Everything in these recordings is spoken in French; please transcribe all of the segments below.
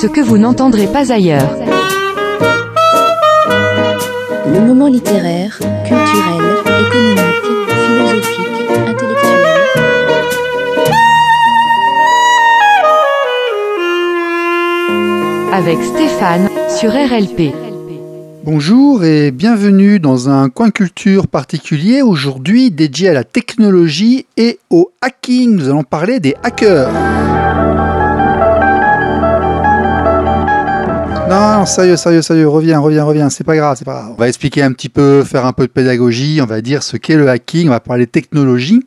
Ce que vous n'entendrez pas ailleurs. Le moment littéraire, culturel, économique, philosophique, intellectuel. Avec Stéphane, sur RLP. Bonjour et bienvenue dans un coin culture particulier aujourd'hui dédié à la technologie et au hacking. Nous allons parler des hackers. Non, sérieux, sérieux, sérieux, reviens, reviens, reviens, c'est pas grave, c'est pas grave. On va expliquer un petit peu, faire un peu de pédagogie, on va dire ce qu'est le hacking, on va parler technologie.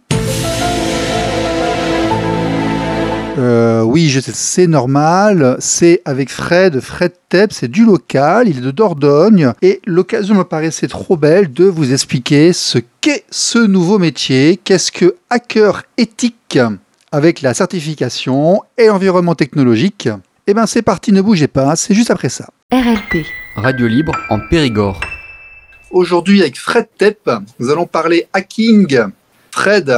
Euh, oui, c'est normal. C'est avec Fred, Fred Tep, c'est du local, il est de Dordogne. Et l'occasion me paraissait trop belle de vous expliquer ce qu'est ce nouveau métier. Qu'est-ce que hacker éthique avec la certification et l'environnement technologique Eh bien, c'est parti, ne bougez pas, c'est juste après ça. RLP. Radio libre en Périgord. Aujourd'hui, avec Fred Tep, nous allons parler hacking. Fred,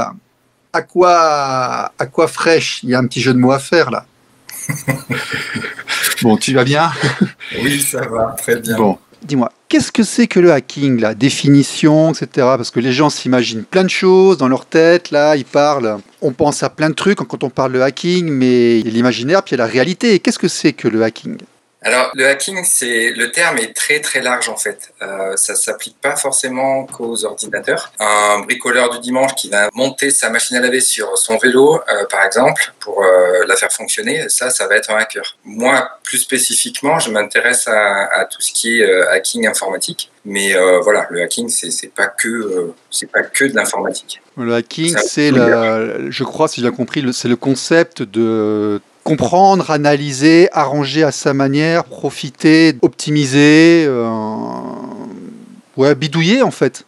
à quoi, à quoi fraîche? Il y a un petit jeu de mots à faire là. bon, tu vas bien? Oui, ça va, très bien. Bon, dis-moi, qu'est-ce que c'est que le hacking, la définition, etc. Parce que les gens s'imaginent plein de choses dans leur tête, là, ils parlent. On pense à plein de trucs quand on parle de hacking, mais il y a l'imaginaire, puis il y a la réalité. Qu'est-ce que c'est que le hacking? Alors, le hacking, c'est le terme est très très large en fait. Euh, ça s'applique pas forcément qu'aux ordinateurs. Un bricoleur du dimanche qui va monter sa machine à laver sur son vélo, euh, par exemple, pour euh, la faire fonctionner, ça, ça va être un hacker. Moi, plus spécifiquement, je m'intéresse à, à tout ce qui est euh, hacking informatique. Mais euh, voilà, le hacking, c'est pas que euh, c'est pas que de l'informatique. Le hacking, c'est, la- je crois, si j'ai bien compris, c'est le concept de comprendre, analyser, arranger à sa manière, profiter, optimiser, euh, ouais, bidouiller en fait.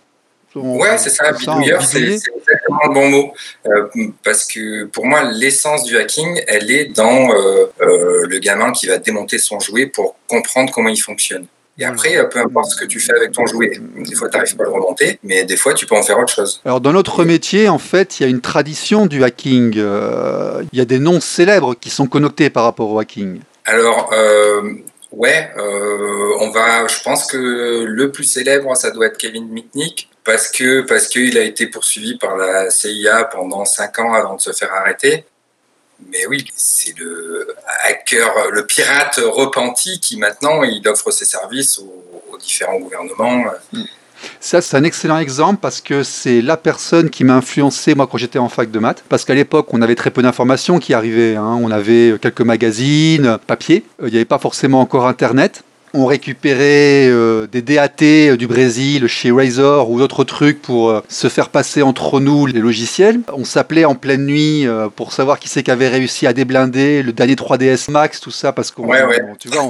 On- Ouais, c'est ça, bidouilleur, c'est exactement le bon mot. Euh, parce que pour moi, l'essence du hacking, elle est dans euh, euh, le gamin qui va démonter son jouet pour comprendre comment il fonctionne. Et après, euh, peu importe ce que tu fais avec ton jouet, des fois, tu n'arrives pas à le remonter, mais des fois, tu peux en faire autre chose. Alors dans notre métier, en fait, il y a une tradition du hacking. Euh, Il y a des noms célèbres qui sont connectés par rapport au hacking. Alors, euh, ouais, euh, on va. Je pense que le plus célèbre, ça doit être Kevin Mitnick, parce que parce qu'il a été poursuivi par la CIA pendant cinq ans avant de se faire arrêter. Mais oui, c'est le hacker, le pirate repenti qui maintenant il offre ses services aux, différents gouvernements. Ça, c'est un excellent exemple parce que c'est la personne qui m'a influencé, moi, quand j'étais en fac de maths. Parce qu'à l'époque, on avait très peu d'informations qui arrivaient. hein. On avait quelques magazines, papier. Euh, Il n'y avait pas forcément encore Internet. On récupérait euh, des DAT du Brésil chez Razor ou d'autres trucs pour euh, se faire passer entre nous les logiciels. On s'appelait en pleine nuit euh, pour savoir qui c'est qui avait réussi à déblinder le dernier 3DS Max, tout ça, parce qu'on, Ouais, ouais. on- tu vois, on-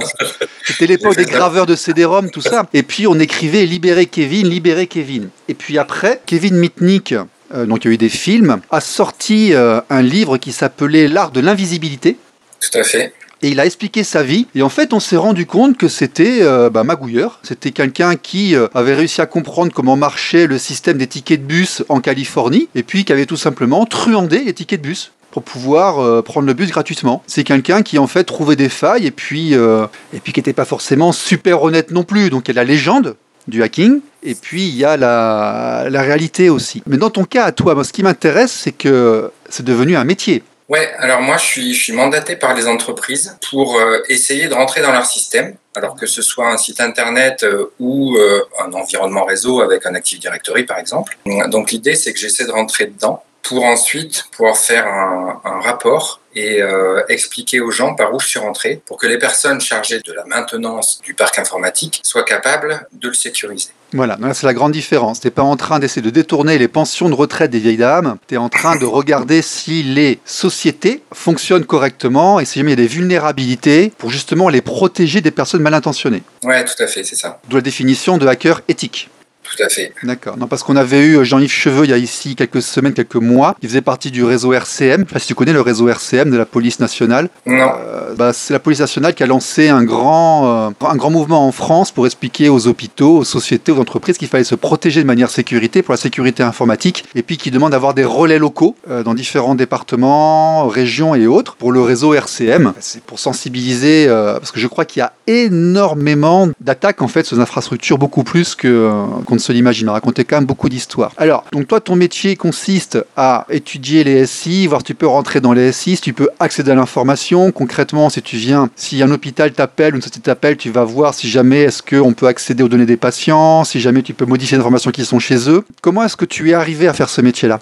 c'était l'époque des graveurs de CD-ROM, tout ça. Et puis on écrivait Libérer Kevin, Libérer Kevin. Et puis après, Kevin Mitnick, euh, donc il y a eu des films, a sorti euh, un livre qui s'appelait L'art de l'invisibilité. Tout à fait. Et il a expliqué sa vie. Et en fait, on s'est rendu compte que c'était euh, bah, magouilleur. C'était quelqu'un qui euh, avait réussi à comprendre comment marchait le système des tickets de bus en Californie. Et puis qui avait tout simplement truandé les tickets de bus pour pouvoir euh, prendre le bus gratuitement. C'est quelqu'un qui en fait trouvait des failles et puis, euh, et puis qui n'était pas forcément super honnête non plus. Donc il y a la légende du hacking et puis il y a la, la réalité aussi. Mais dans ton cas à toi, ce qui m'intéresse, c'est que c'est devenu un métier. Ouais, alors moi je suis, je suis mandaté par les entreprises pour euh, essayer de rentrer dans leur système, alors que ce soit un site internet euh, ou euh, un environnement réseau avec un Active Directory par exemple. Donc l'idée c'est que j'essaie de rentrer dedans pour ensuite pouvoir faire un, un rapport et euh, expliquer aux gens par où je suis rentré pour que les personnes chargées de la maintenance du parc informatique soient capables de le sécuriser. Voilà, c'est la grande différence. Tu n'es pas en train d'essayer de détourner les pensions de retraite des vieilles dames. Tu es en train de regarder si les sociétés fonctionnent correctement et si jamais il y a des vulnérabilités pour justement les protéger des personnes mal intentionnées. Ouais, tout à fait, c'est ça. D'où la définition de hacker éthique. Tout à fait. D'accord. Non, parce qu'on avait eu Jean-Yves Cheveux il y a ici quelques semaines, quelques mois. Il faisait partie du réseau RCM. Je sais pas si tu connais le réseau RCM de la police nationale. Non. Euh, bah, c'est la police nationale qui a lancé un grand, euh, un grand mouvement en France pour expliquer aux hôpitaux, aux sociétés, aux entreprises qu'il fallait se protéger de manière sécurité pour la sécurité informatique et puis qui demande d'avoir des relais locaux euh, dans différents départements, régions et autres pour le réseau RCM. C'est pour sensibiliser, euh, parce que je crois qu'il y a énormément d'attaques en fait sur les infrastructures, beaucoup plus que, euh, qu'on ne se l'imagine. On racontait quand même beaucoup d'histoires. Alors, donc toi, ton métier consiste à étudier les SI, voir si tu peux rentrer dans les SI, si tu peux accéder à l'information. Concrètement, si tu viens, si un hôpital t'appelle, une société t'appelle, tu vas voir si jamais est-ce qu'on peut accéder aux données des patients, si jamais tu peux modifier les informations qui sont chez eux. Comment est-ce que tu es arrivé à faire ce métier-là?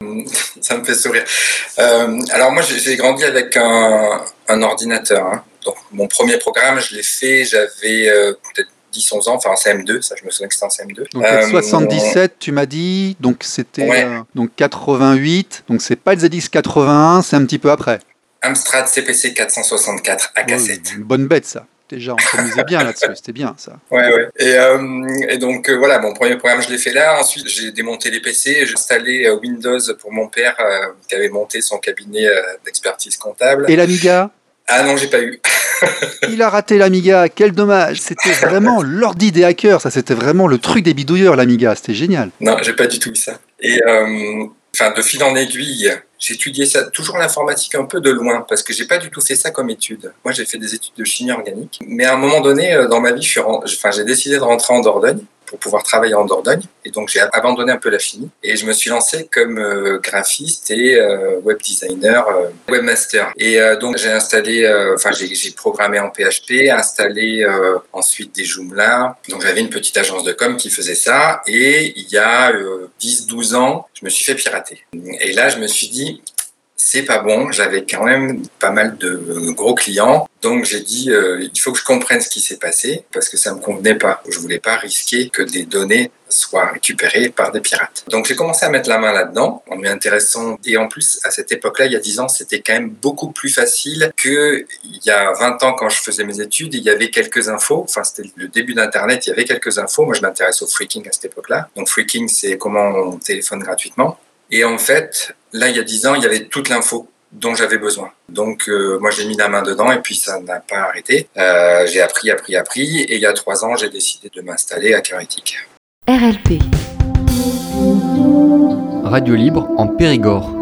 Ça me fait sourire. Euh, alors moi, j'ai grandi avec un, un ordinateur. hein. Donc mon premier programme, je l'ai fait, j'avais euh, peut-être 10-11 ans, enfin en CM2, ça je me souviens que c'était en CM2. Donc Euh, 77, tu m'as dit, donc c'était Ouais. euh, donc 88, donc c'est pas le ZX81, c'est un petit peu après. Amstrad CPC 464 à Ouais, cassette. une bonne bête ça. Déjà, on s'amusait bien là-dessus, c'était bien ça. Ouais, ouais. Et, euh, et donc euh, voilà, mon premier programme, je l'ai fait là. Ensuite, j'ai démonté les PC, j'ai installé euh, Windows pour mon père euh, qui avait monté son cabinet euh, d'expertise comptable. Et l'Amiga? Ah non, j'ai pas eu. Il a raté l'Amiga, quel dommage. C'était vraiment l'ordi des hackers, ça c'était vraiment le truc des bidouilleurs l'Amiga, c'était génial. Non, j'ai pas du tout eu ça. Et euh, de fil en aiguille, j'ai étudié ça, toujours l'informatique un peu de loin, parce que j'ai pas du tout fait ça comme étude. Moi, j'ai fait des études de chimie organique. Mais à un moment donné, euh, dans ma vie, j'ai décidé de rentrer en Dordogne pour pouvoir travailler en Dordogne. Et donc, j'ai abandonné un peu la chimie. Et je me suis lancé comme euh, graphiste et euh, web designer, euh, webmaster. Et donc, j'ai installé, enfin, j'ai programmé en PHP, installé ensuite des Joomla. Donc, j'avais une petite agence de com qui faisait ça. Et il y a euh, 10-12 ans, je me suis fait pirater. Et là, je me suis dit, c'est pas bon. J'avais quand même pas mal de gros clients. Donc j'ai dit, euh, il faut que je comprenne ce qui s'est passé parce que ça me convenait pas. Je voulais pas risquer que des données soient récupérées par des pirates. Donc j'ai commencé à mettre la main là-dedans en m'y intéressant. Et en plus, à cette époque-là, il y a 10 ans, c'était quand même beaucoup plus facile que il y a 20 ans quand je faisais mes études. Il y avait quelques infos. Enfin, c'était le début d'Internet. Il y avait quelques infos. Moi, je m'intéresse au freaking à cette époque-là. Donc freaking, c'est comment on téléphone gratuitement. Et en fait, là, il y a 10 ans, il y avait toute l'info dont j'avais besoin. Donc, euh, moi, j'ai mis la main dedans et puis ça n'a pas arrêté. Euh, j'ai appris, appris, appris. Et il y a trois ans, j'ai décidé de m'installer à Cœurétique. RLP. Radio libre en Périgord.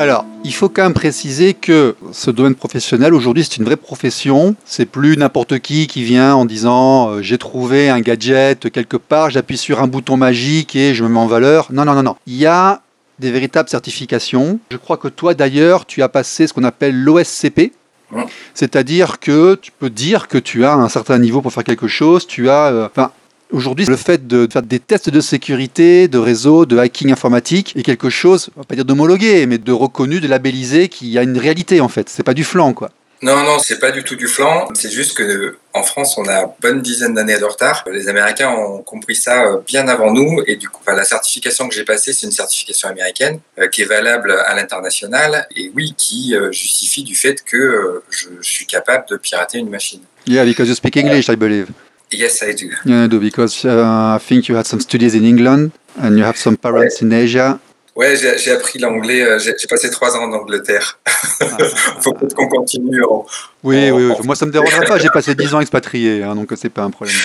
Alors, il faut quand même préciser que ce domaine professionnel, aujourd'hui, c'est une vraie profession. C'est plus n'importe qui qui vient en disant euh, j'ai trouvé un gadget quelque part, j'appuie sur un bouton magique et je me mets en valeur. Non, non, non, non. Il y a des véritables certifications. Je crois que toi, d'ailleurs, tu as passé ce qu'on appelle l'OSCP. Ouais. C'est-à-dire que tu peux dire que tu as un certain niveau pour faire quelque chose. Tu as, euh, enfin, Aujourd'hui, le fait de faire des tests de sécurité, de réseau, de hacking informatique est quelque chose, on va pas dire d'homologué, mais de reconnu, de labellisé, qui a une réalité en fait. C'est pas du flanc, quoi. Non, non, c'est pas du tout du flanc. C'est juste que en France, on a une bonne dizaine d'années de retard. Les Américains ont compris ça euh, bien avant nous. Et du coup, la certification que j'ai passée, c'est une certification américaine euh, qui est valable à l'international et oui, qui euh, justifie du fait que je suis capable de pirater une machine. Yeah, because you speak English, I believe. Yes, I do. Yeah, I do, because uh, I think you had some studies in England and you have some parents in Asia. Ouais, j'ai appris l'anglais. euh, J'ai passé trois ans en Angleterre. Faut peut-être qu'on continue. en- Oui, en- oui, oui. en- Moi, ça me dérangerait pas. J'ai passé 10 ans expatrié, hein, donc c'est pas un problème.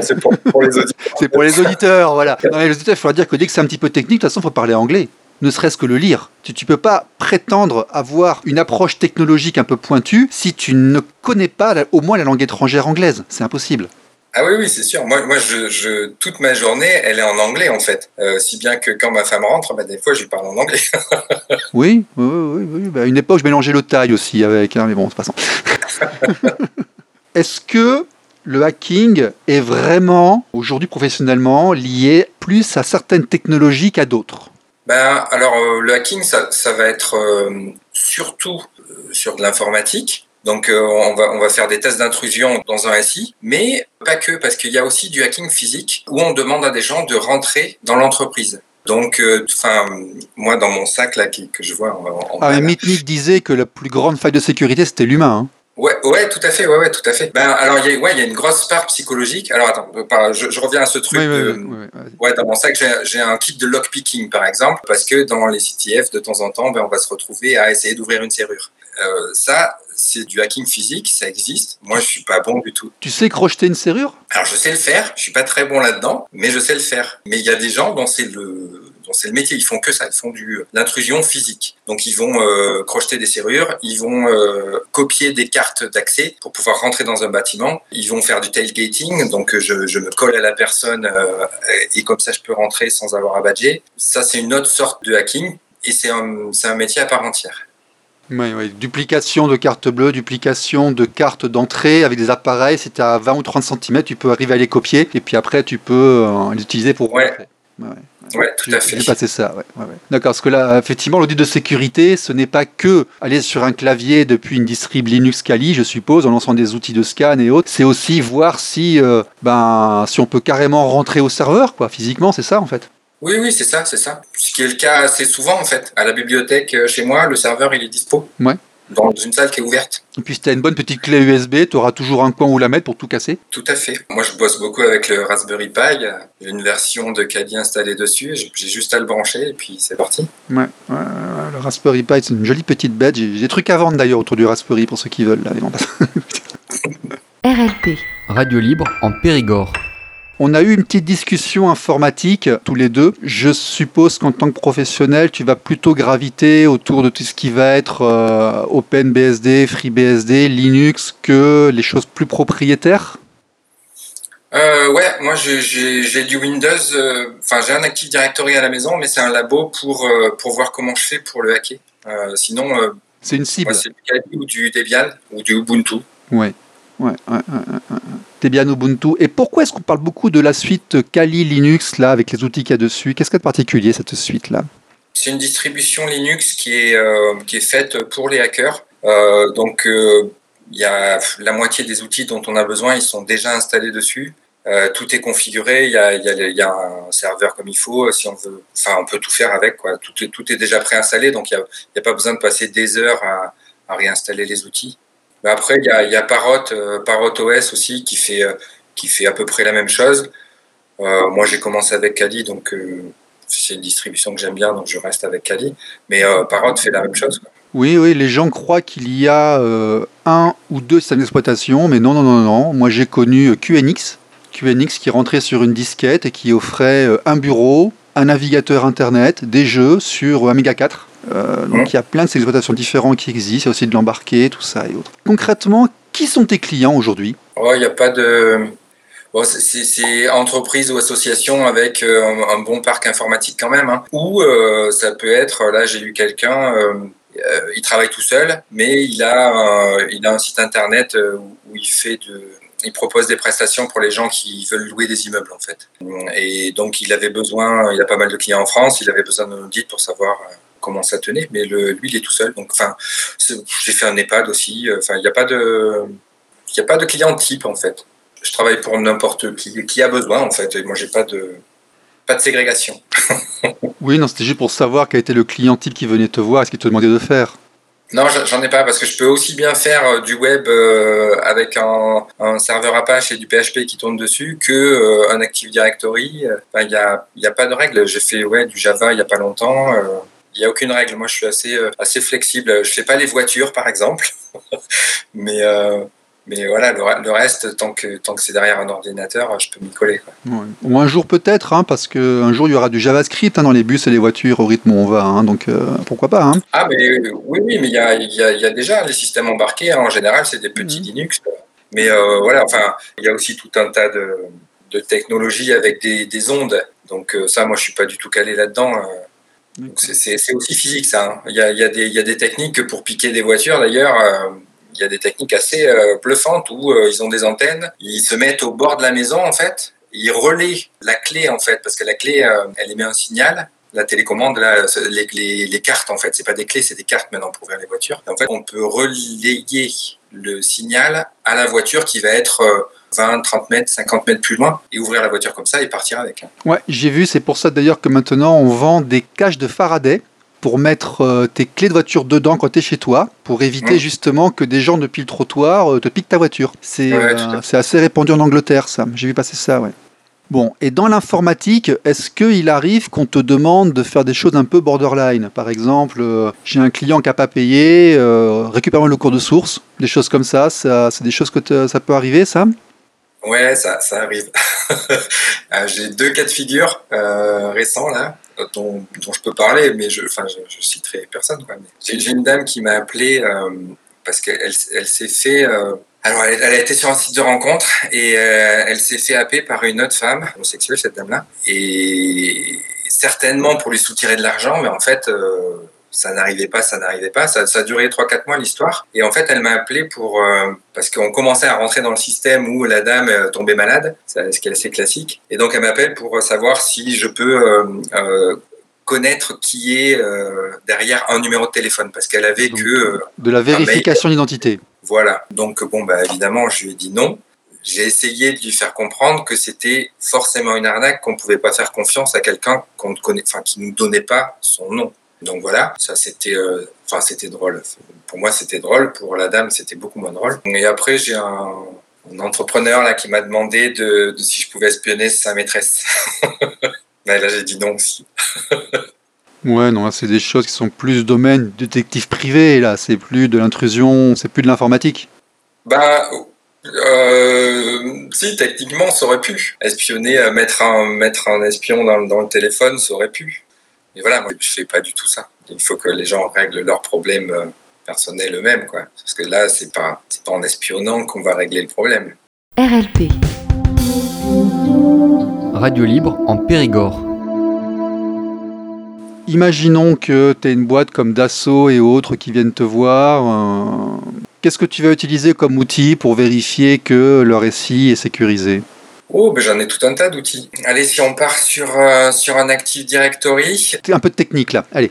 C'est pour, pour les auditeurs. C'est pour les auditeurs, voilà. Non, les auditeurs, il faudra dire que dès que c'est un petit peu technique, de toute façon, il faut parler anglais. Ne serait-ce que le lire. Tu ne peux pas prétendre avoir une approche technologique un peu pointue si tu ne connais pas la- au moins la langue étrangère anglaise. C'est impossible. Ah oui, oui, c'est sûr. Moi, moi je, je, toute ma journée, elle est en anglais, en fait. Euh, si bien que quand ma femme rentre, bah, des fois, je lui parle en anglais. Oui, oui, oui. oui. Bah, à une époque, je mélangeais le taille aussi avec, hein, mais bon, c'est passant. Est-ce que le hacking est vraiment, aujourd'hui professionnellement, lié plus à certaines technologies qu'à d'autres? Ben, alors, euh, le hacking, ça, ça va être euh, surtout euh, sur de l'informatique. Donc, euh, on, va, on va faire des tests d'intrusion dans un SI, mais pas que, parce qu'il y a aussi du hacking physique où on demande à des gens de rentrer dans l'entreprise. Donc, enfin, moi, dans mon sac là qui- que je vois en, en Ah, mais disait que la plus grande faille de sécurité, c'était l'humain. hein. Ouais, ouais, tout à fait, ouais, ouais, tout à fait. Ben, alors, il y a, ouais, il y a une grosse part psychologique. Alors, attends, euh, je, je reviens à ce truc. Oui, oui, de- oui, oui, oui. Ouais, dans mon sac, j'ai- j'ai un kit de lockpicking, par exemple, parce que dans les CTF, de temps en temps, ben, on va se retrouver à essayer d'ouvrir une serrure. Euh, ça, c'est du hacking physique, ça existe. Moi, je suis pas bon du tout. Tu sais crocheter une serrure? Alors, je sais le faire, je suis pas très bon là-dedans, mais je sais le faire. Mais il y a des gens dont c'est le dont c'est le métier, ils font que ça, ils font du l'intrusion physique. Donc ils vont euh, crocheter des serrures, ils vont euh, copier des cartes d'accès pour pouvoir rentrer dans un bâtiment, ils vont faire du tailgating, donc euh, je, je me colle à la personne euh, et comme ça je peux rentrer sans avoir à badger. Ça c'est une autre sorte de hacking et c'est un, c'est un métier à part entière. Oui, oui. Duplication de carte bleue, duplication de cartes d'entrée avec des appareils. Si tu as 20 ou 30 cm, tu peux arriver à les copier et puis après tu peux euh, les utiliser pour Ouais. rentrer. Ouais, ouais. Ouais, tout à fait. J'ai passé ça, ouais. D'accord, parce que là, effectivement, l'audit de sécurité, ce n'est pas que aller sur un clavier depuis une distrib Linux Kali, je suppose, en lançant des outils de scan et autres. C'est aussi voir si, euh, ben, si on peut carrément rentrer au serveur, quoi, physiquement, c'est ça, en fait. Oui, oui, c'est ça, c'est ça. Ce qui est le cas assez souvent en fait. À la bibliothèque euh, chez moi, le serveur il est dispo. Ouais. Dans une salle qui est ouverte. Et puis, si tu as une bonne petite clé USB, tu auras toujours un coin où la mettre pour tout casser. Tout à fait. Moi, je bosse beaucoup avec le Raspberry Pi. J'ai une version de Kali installée dessus. J'ai juste à le brancher et puis c'est parti. Ouais, ouais, ouais, le Raspberry Pi, c'est une jolie petite bête. J'ai des trucs à vendre d'ailleurs autour du Raspberry pour ceux qui veulent. Là. RLP. Radio libre en Périgord. On a eu une petite discussion informatique tous les deux. Je suppose qu'en tant que professionnel, tu vas plutôt graviter autour de tout ce qui va être euh, OpenBSD, FreeBSD, Linux que les choses plus propriétaires? Euh, ouais, moi j'ai du Windows. euh, Enfin, j'ai un Active Directory à la maison, mais c'est un labo pour euh, pour voir comment je fais pour le hacker. Sinon, C'est une cible. c'est du Kali ou du Debian ou du Ubuntu. Ouais. Ouais, ouais, ouais, ouais, ouais. Debian Ubuntu. Et pourquoi est-ce qu'on parle beaucoup de la suite Kali Linux là avec les outils qu'il y a dessus? Qu'est-ce qu'il y a de particulier cette suite là C'est une distribution Linux qui est, euh, qui est faite pour les hackers. Euh, donc, euh, il y a la moitié des outils dont on a besoin, ils sont déjà installés dessus. Tout est configuré, il y a, un serveur comme il faut. Si on veut, enfin, on peut tout faire avec. Tout, est, tout est déjà préinstallé, donc il n'y a, a pas besoin de passer des heures à, à réinstaller les outils. Mais après, il y a, y Parrot, euh, Parrot OS aussi qui fait, euh, qui fait à peu près la même chose. Euh, moi, j'ai commencé avec Kali, donc c'est une distribution que j'aime bien, donc je reste avec Kali. Mais Parrot fait la même chose. Oui, oui, les gens croient qu'il y a un ou deux systèmes d'exploitation, mais non, non, non, non. Moi, j'ai connu QNX, QNX qui rentrait sur une disquette et qui offrait un bureau, un navigateur internet, des jeux sur Amiga 4. Euh, donc, il y a plein de ces exploitations différents qui existent. Il y a aussi de l'embarqué, tout ça et autres. Concrètement, qui sont tes clients aujourd'hui? Oh, il n'y a pas de. Bon, c'est- entreprise ou association avec euh, un, bon parc informatique quand même. Hein. Ou euh, ça peut être, là j'ai eu quelqu'un, il travaille tout seul, mais il a, un- il a un site internet où il fait de, il propose des prestations pour les gens qui veulent louer des immeubles en fait. Et donc il avait besoin, il a pas mal de clients en France, il avait besoin d'un audit pour savoir comment ça tenait, mais le, lui il est tout seul. Donc enfin, j'ai fait un EHPAD aussi. euh, Enfin, il n'y a pas de, il n'y a pas de client type en fait. Je travaille pour n'importe qui qui a besoin en fait. Et moi j'ai pas de pas de ségrégation. Oui, non, c'était juste pour savoir quel était le client type qui venait te voir ce qu'il te demandait de faire. Non, j'en- ai pas parce que je peux aussi bien faire euh, du web euh, avec un, un serveur Apache et du PHP qui tourne dessus que un Active Directory. Il n'y a, y a pas de règle. J'ai fait ouais, du Java il y a pas longtemps. Il n'y a aucune règle. Moi, je suis assez, euh, assez flexible. Je fais pas les voitures, par exemple. mais, euh, mais voilà, le, re- le reste, tant que, tant que c'est derrière un ordinateur, je peux m'y coller. quoi. Ouais. Ou un jour peut-être, hein, parce qu'un jour il y aura du JavaScript hein, dans les bus et les voitures au rythme où on va, hein, donc euh, pourquoi pas. Hein. Ah, mais oui, oui, mais il y a, il y, a, il y a déjà les systèmes embarqués. En général, c'est des petits Mhm. Linux. Mais euh, voilà, enfin, il y a aussi tout un tas de, de technologies avec des, des ondes. Donc euh, ça, moi, je suis pas du tout calé là-dedans. C'est- aussi physique, ça. hein. Il y, a, il y, a des- il y a des techniques pour piquer des voitures, d'ailleurs. euh, il y a des techniques assez euh, bluffantes où euh, ils ont des antennes, ils se mettent au bord de la maison, en fait, ils relaient la clé, en fait, parce que la clé, elle émet un signal. La télécommande, là, les, les, les cartes, en fait, c'est pas des clés, c'est des cartes maintenant pour ouvrir les voitures. En fait, on peut relayer le signal à la voiture qui va être 20, 30 mètres, 50 mètres plus loin et ouvrir la voiture comme ça et partir avec. Ouais, j'ai vu, c'est pour ça d'ailleurs que maintenant on vend des caches de Faraday pour mettre euh, tes clés de voiture dedans quand tu es chez toi, pour éviter Mm. justement que des gens depuis le trottoir euh, te piquent ta voiture. C'est Ouais, euh, c'est assez répandu en Angleterre, ça. J'ai vu passer ça, ouais. Bon, et dans l'informatique, est-ce qu'il arrive qu'on te demande de faire des choses un peu borderline? Par exemple, euh, j'ai un client qui n'a pas payé, euh, récupère-moi le cours de source, des choses comme ça, ça c'est des choses que ça peut arriver, ça? Ouais, ça, ça arrive. Euh, J'ai deux cas de figure euh, récents là, dont, dont je peux parler, mais je, enfin, je, je citerai personne. quoi. J'ai une dame qui m'a appelé euh, parce qu'elle elle s'est fait. euh, alors, elle, elle a été sur un site de rencontre et euh, elle s'est fait happer par une autre femme homosexuelle, cette dame-là, et certainement pour lui soutirer de l'argent, mais en fait. Euh, ça n'arrivait pas, ça n'arrivait pas. Ça, ça a duré 3-4 mois l'histoire. Et en fait, elle m'a appelé pour euh, parce qu'on commençait à rentrer dans le système où la dame euh, tombait malade, ce qui est assez classique. Et donc, elle m'appelle pour savoir si je peux euh, euh, connaître qui est euh, derrière un numéro de téléphone, parce qu'elle avait Donc, que euh, De la vérification d'identité. voilà. Donc, bon, bah, évidemment, je lui ai dit non. J'ai essayé de lui faire comprendre que c'était forcément une arnaque, qu'on ne pouvait pas faire confiance à quelqu'un qu'on ne connaît, enfin, qui nous donnait pas son nom. Donc voilà, ça c'était, euh, enfin c'était drôle. Pour moi c'était drôle, pour la dame c'était beaucoup moins drôle. Et après j'ai un, un entrepreneur là qui m'a demandé de, de si je pouvais espionner sa maîtresse. Mais là j'ai dit non aussi. Ouais, non, c'est des choses qui sont plus domaine détective privé, là. C'est plus de l'intrusion, c'est plus de l'informatique. Bah, euh, si, techniquement, ça aurait pu. Espionner, euh, mettre un, mettre un espion dans, dans le téléphone, ça aurait pu. Mais voilà, moi, je fais pas du tout ça. Il faut que les gens règlent leurs problèmes euh, personnels eux-mêmes, quoi. Parce que là, c'est pas, c'est pas en espionnant qu'on va régler le problème. RLP. Radio libre en Périgord. Imaginons que tu as une boîte comme Dassault et autres qui viennent te voir. euh, Qu'est-ce que tu vas utiliser comme outil pour vérifier que le récit est sécurisé? Oh, ben j'en ai tout un tas d'outils. Allez, si on part sur, euh, sur un Active Directory, C'est un peu de technique là. Allez.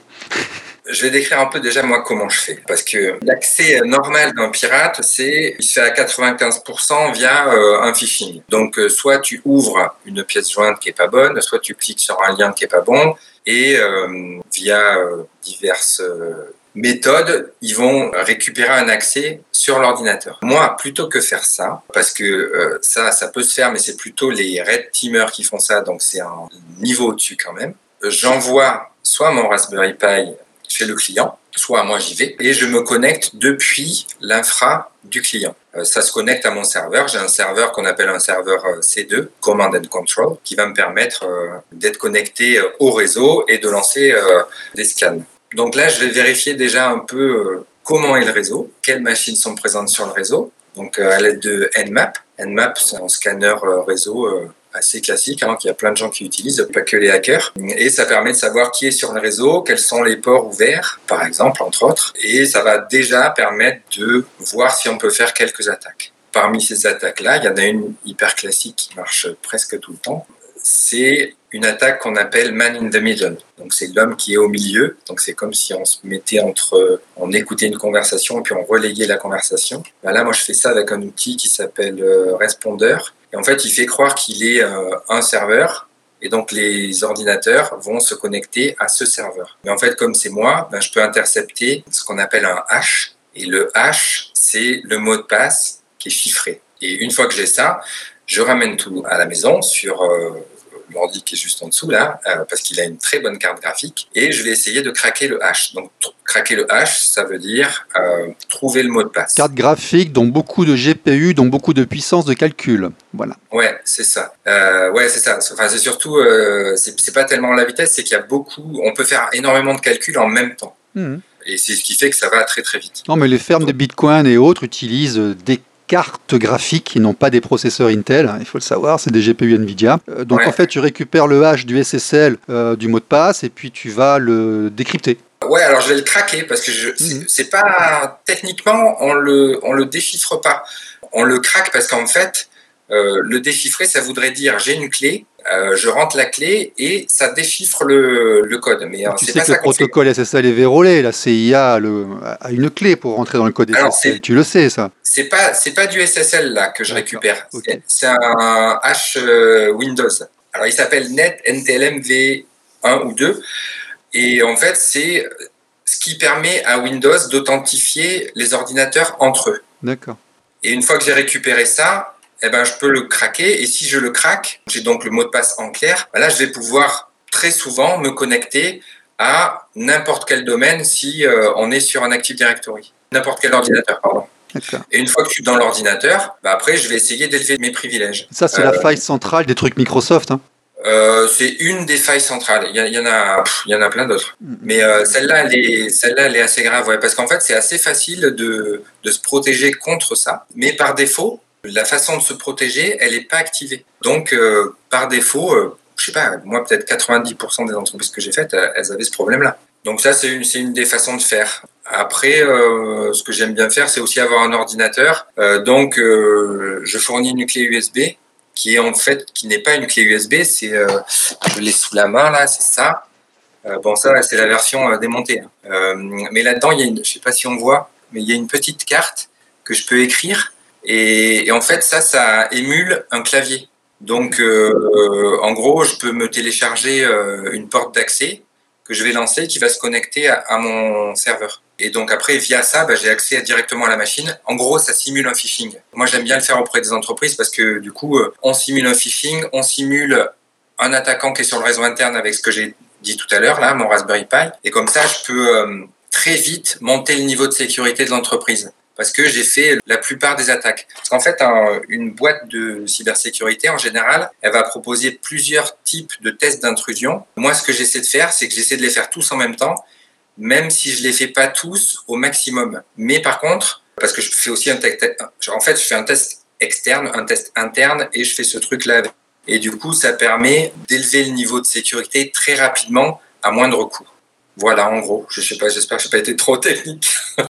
Je vais décrire un peu déjà moi comment je fais. Parce que l'accès normal d'un pirate, c'est il se fait à 95% via euh, un phishing. Donc euh, soit tu ouvres une pièce jointe qui est pas bonne, soit tu cliques sur un lien qui est pas bon, et via diverses méthodes, ils vont récupérer un accès sur l'ordinateur. Moi, plutôt que faire ça, parce que euh, ça, ça peut se faire, mais c'est plutôt les red teamers qui font ça, donc c'est un niveau au-dessus quand même. J'envoie soit mon Raspberry Pi chez le client, soit moi j'y vais et je me connecte depuis l'infra du client. Euh, ça se connecte à mon serveur. J'ai un serveur qu'on appelle un serveur euh, C2, Command and Control, qui va me permettre euh, d'être connecté au réseau et de lancer des scans. Donc là, je vais vérifier déjà un peu euh, comment est le réseau, quelles machines sont présentes sur le réseau. Donc euh, à l'aide de Nmap. Nmap, c'est un scanner euh, réseau assez classique, hein, qu'il y a plein de gens qui utilisent, pas que les hackers. Et ça permet de savoir qui est sur le réseau, quels sont les ports ouverts, par exemple, entre autres. Et ça va déjà permettre de voir si on peut faire quelques attaques. Parmi ces attaques-là, il y en a une hyper classique qui marche presque tout le temps. C'est une attaque qu'on appelle man in the middle. Donc c'est l'homme qui est au milieu. Donc c'est comme si on se mettait entre, on écoutait une conversation et puis on relayait la conversation. Ben là, moi je fais ça avec un outil qui s'appelle euh, Responder. Et en fait, il fait croire qu'il est euh, un serveur. Et donc les ordinateurs vont se connecter à ce serveur. Mais en fait, comme c'est moi, ben, je peux intercepter ce qu'on appelle un hash. Et le hash, c'est le mot de passe qui est chiffré. Et une fois que j'ai ça, je ramène tout à la maison sur euh, l'ordi qui est juste en dessous là, euh, parce qu'il a une très bonne carte graphique, et je vais essayer de craquer le hash. Donc craquer le hash, ça veut dire euh, trouver le mot de passe. Carte graphique, dont beaucoup de GPU, dont beaucoup de puissance de calcul. Voilà. Ouais, c'est ça. Euh, ouais, c'est ça. Enfin, c'est surtout, c'est c'est pas tellement la vitesse, c'est qu'il y a beaucoup, on peut faire énormément de calculs en même temps. Mhm. Et c'est ce qui fait que ça va très très vite. Non, mais les fermes de Bitcoin et autres utilisent des cartes graphiques qui n'ont pas des processeurs Intel, hein, il faut le savoir, c'est des GPU Nvidia. Euh, donc Ouais. en fait, tu récupères le hash du SSL euh, du mot de passe et puis tu vas le décrypter. Ouais, alors je vais le craquer parce que Mhm. c'est pas techniquement on le on le déchiffre pas. On le craque parce qu'en fait euh, le déchiffrer ça voudrait dire j'ai une clé, euh, je rentre la clé et ça déchiffre le, le code. Mais euh, tu sais pas que le fait. protocole SSL est vérolé, la CIA a, le- a une clé pour rentrer dans le code Alors, SSL. Tu le sais ça. C'est pas c'est pas du SSL là que je récupère. C'est- un hash euh, Windows. Alors il s'appelle Net NTLM V1 ou 2. Et en fait, c'est ce qui permet à Windows d'authentifier les ordinateurs entre eux. D'accord. Et une fois que j'ai récupéré ça, eh ben, je peux le craquer. Et si je le craque, j'ai donc le mot de passe en clair. ben Là, je vais pouvoir très souvent me connecter à n'importe quel domaine si euh, on est sur un Active Directory. N'importe quel ordinateur, pardon. Et une fois que je suis dans l'ordinateur, bah après, je vais essayer d'élever mes privilèges. Ça, c'est la faille centrale des trucs Microsoft. Hein. Euh, c'est une des failles centrales. Il y, en a, il y en a plein d'autres. Mais euh, celle-là, elle est, celle-là, elle est assez grave, ouais, parce qu'en fait, c'est assez facile de, de se protéger contre ça. Mais par défaut, la façon de se protéger, elle n'est pas activée. Donc, euh, par défaut, euh, je sais pas, moi peut-être 90% des entreprises que j'ai faites, elles elles avaient ce problème-là. Donc ça, c'est une, des façons de faire. Après, euh, ce que j'aime bien faire, c'est aussi avoir un ordinateur. Euh, donc, euh, je fournis une clé USB qui est en fait, qui n'est pas une clé USB, c'est, euh, je l'ai sous la main là, c'est ça. Euh, bon, ça, c'est la version euh, démontée. hein. Euh, mais là-dedans, il y a une, je sais pas si on voit, mais il y a une petite carte que je peux écrire. Et, et en fait, ça, ça émule un clavier. Donc, euh, euh, en gros, je peux me télécharger euh, une porte d'accès que je vais lancer qui va se connecter à, à mon serveur. Et donc après, via ça, bah, j'ai accès directement à la machine. En gros, ça simule un phishing. Moi, j'aime bien le faire auprès des entreprises parce que du coup, euh, on simule un phishing, on simule un attaquant qui est sur le réseau interne avec ce que j'ai dit tout à l'heure, là, mon Raspberry Pi. Et comme ça, je peux euh, très vite monter le niveau de sécurité de l'entreprise. Parce que j'ai fait la plupart des attaques. Parce qu'en fait, un- une boîte de cybersécurité, en général, elle va proposer plusieurs types de tests d'intrusion. Moi, ce que j'essaie de faire, c'est que j'essaie de les faire tous en même temps, même si je les fais pas tous au maximum. Mais par contre, parce que je fais aussi un test, en fait, je fais un test externe, un test interne, et je fais ce truc-là. Et du coup, ça permet d'élever le niveau de sécurité très rapidement à moindre coût. Voilà, en gros. Je sais pas, j'espère que j'ai pas été trop technique.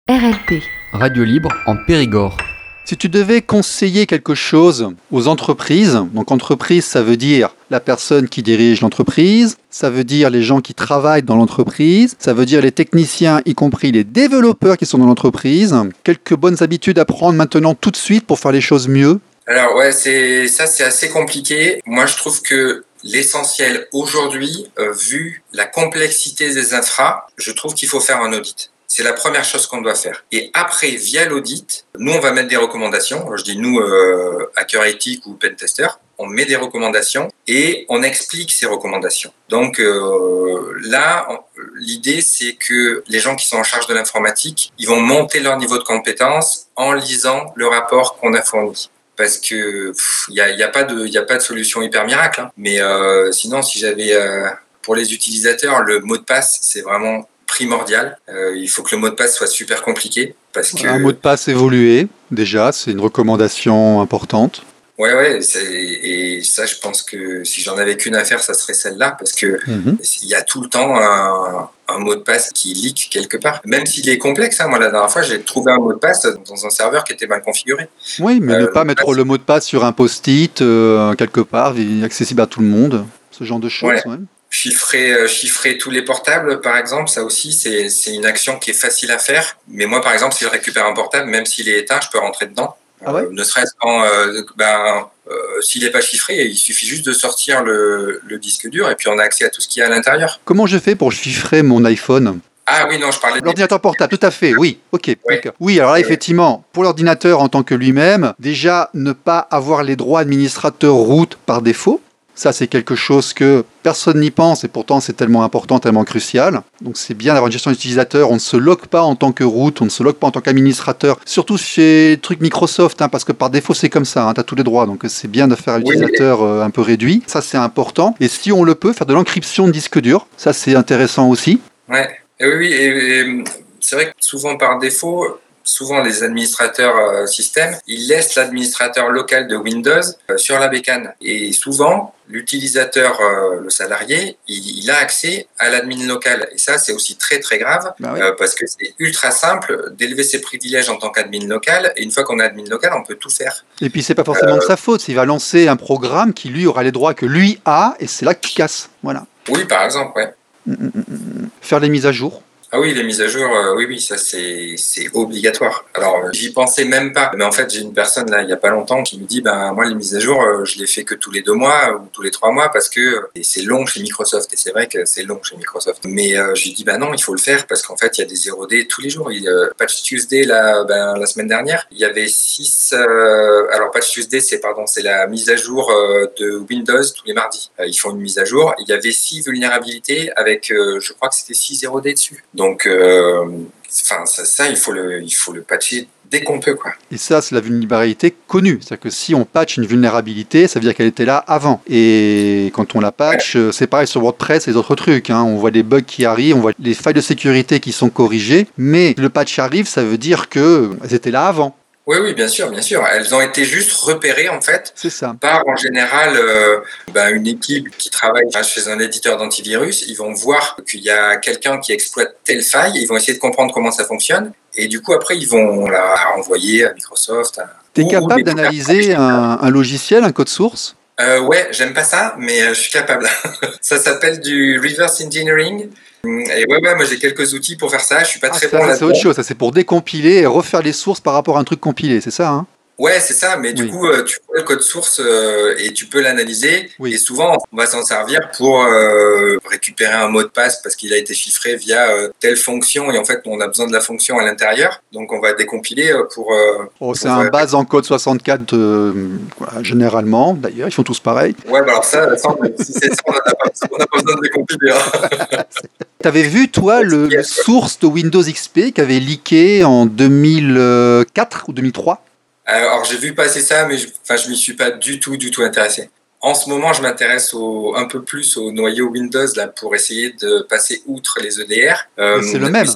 RLP. Radio libre en Périgord. Si tu devais conseiller quelque chose aux entreprises, donc entreprise, ça veut dire la personne qui dirige l'entreprise, ça veut dire les gens qui travaillent dans l'entreprise, ça veut dire les techniciens, y compris les développeurs qui sont dans l'entreprise. Quelques bonnes habitudes à prendre maintenant tout de suite pour faire les choses mieux? Alors ouais, c'est ça, c'est assez compliqué. Moi, je trouve que l'essentiel aujourd'hui, euh, vu la complexité des infras, je trouve qu'il faut faire un audit. C'est la première chose qu'on doit faire. Et après, via l'audit, nous, on va mettre des recommandations. Je dis nous, euh, hacker éthique ou pentester, on met des recommandations et on explique ces recommandations. Donc euh, là, l'idée, c'est que les gens qui sont en charge de l'informatique, ils vont monter leur niveau de compétence en lisant le rapport qu'on a fourni parce que il n'y a, pas de solution hyper miracle. hein. Mais euh, sinon, si j'avais pour les utilisateurs, le mot de passe, c'est vraiment primordial. Euh, il faut que le mot de passe soit super compliqué parce que Un mot de passe évolué, déjà, c'est une recommandation importante. ouais ouais et ça je pense que si j'en avais qu'une à faire ça serait celle-là parce que Mhm. il y a tout le temps un, un mot de passe qui leak quelque part même s'il est complexe hein. moi la dernière fois j'ai trouvé un mot de passe dans un serveur qui était mal configuré Oui, mais ne Euh, pas mettre passe- le mot de passe sur un post-it euh, quelque part, accessible à tout le monde, ce genre de choses. Ouais. ouais. Chiffrer, euh, chiffrer tous les portables, par exemple, ça aussi, c'est une action qui est facile à faire. Mais moi, par exemple, si je récupère un portable, même s'il est éteint, je peux rentrer dedans. Ah ouais? Euh, ne serait-ce qu'en, euh, ben, euh, s'il n'est pas chiffré, il suffit juste de sortir le, le disque dur et puis on a accès à tout ce qu'il y a à l'intérieur. Comment je fais pour chiffrer mon iPhone? Ah oui, non, je parlais de L'ordinateur portable, tout à fait, oui, ok. Oui, alors là, effectivement, pour l'ordinateur en tant que lui-même, déjà, ne pas avoir les droits administrateurs root par défaut. Ça, c'est quelque chose que personne n'y pense et pourtant c'est tellement important, tellement crucial. Donc c'est bien d'avoir une gestion d'utilisateur. On ne se log pas en tant que root, on ne se log pas en tant qu'administrateur. Surtout chez les trucs Microsoft, hein, parce que par défaut c'est comme ça, tu as tous les droits. Donc c'est bien de faire un utilisateur euh, un peu réduit. Ça c'est important. Et si on le peut, faire de l'encryption de disque dur. Ça c'est intéressant aussi. Ouais, et oui, oui, et, et, c'est vrai que souvent par défaut, souvent les administrateurs euh, système, ils laissent l'administrateur local de Windows euh, sur la bécane. Et souvent, l'utilisateur, euh, le salarié, il, il a accès à l'admin local. Et ça, c'est aussi très très grave Bah oui. euh, parce que c'est ultra simple d'élever ses privilèges en tant qu'admin local. Et une fois qu'on est admin local, on peut tout faire. Et puis c'est pas forcément de sa faute, il va lancer un programme qui lui aura les droits que lui a, et c'est là qu'il casse. Voilà. Oui, par exemple, ouais. Faire les mises à jour. Ah oui, les mises à jour, euh, oui, oui, ça c'est obligatoire. Alors, euh, j'y pensais même pas. Mais en fait, j'ai une personne là, il y a pas longtemps, qui me dit, ben moi les mises à jour, euh, je les fais que tous les deux mois ou tous les trois mois parce que euh, c'est long chez Microsoft. Et c'est vrai que c'est long chez Microsoft. Mais euh, j'ai dit, ben non, il faut le faire parce qu'en fait, il y a des 0D tous les jours. Il, euh, Patch Tuesday là, ben, la semaine dernière, il y avait six. euh, alors Patch Tuesday, c'est pardon, c'est la mise à jour de Windows tous les mardis. Ils font une mise à jour. Il y avait six vulnérabilités avec, je crois que c'était 6 0D dessus. Euh, enfin, ça, ça, il faut le, il faut le patcher dès qu'on peut, quoi. Et ça, c'est la vulnérabilité connue. C'est-à-dire que si on patch une vulnérabilité, ça veut dire qu'elle était là avant. Et quand on la patch, euh, c'est pareil sur WordPress et les autres trucs. hein. On voit des bugs qui arrivent, on voit les failles de sécurité qui sont corrigées. Mais le patch arrive, ça veut dire qu'elles étaient là avant. Oui, oui, bien sûr, bien sûr. Elles ont été juste repérées, en fait, ça. par en général euh, ben, une équipe qui travaille chez un éditeur d'antivirus. Ils vont voir qu'il y a quelqu'un qui exploite telle faille, ils vont essayer de comprendre comment ça fonctionne, et du coup après ils vont la renvoyer à Microsoft. à- Tu es capable d'analyser un, un logiciel, un code source? Euh, ouais, j'aime pas ça, mais euh, je suis capable. ça s'appelle du reverse engineering. Et ouais, ouais, moi j'ai quelques outils pour faire ça. Je suis pas Ah, très bon c'est autre chose. Ça, c'est pour décompiler et refaire les sources par rapport à un truc compilé. C'est ça, hein? Ouais, c'est ça, mais du Oui. coup, euh, tu vois le code source euh, et tu peux l'analyser. Oui. Et souvent, on va s'en servir pour euh, récupérer un mot de passe parce qu'il a été chiffré via telle fonction et en fait, on a besoin de la fonction à l'intérieur. Donc, on va décompiler euh, pour. Oh, c'est un base en code 64, euh, voilà, généralement. D'ailleurs, ils font tous pareil. Ouais, bah alors ça, si c'est ça, on n'a pas, besoin de décompiler. hein. T'avais vu, toi, le, le source de Windows XP qui avait leaké en 2004 ou 2003 Alors, j'ai vu passer ça, mais je, enfin, je m'y suis pas du tout, du tout intéressé. En ce moment, je m'intéresse un peu plus au noyau Windows là, pour essayer de passer outre les EDR. Euh, c'est le même.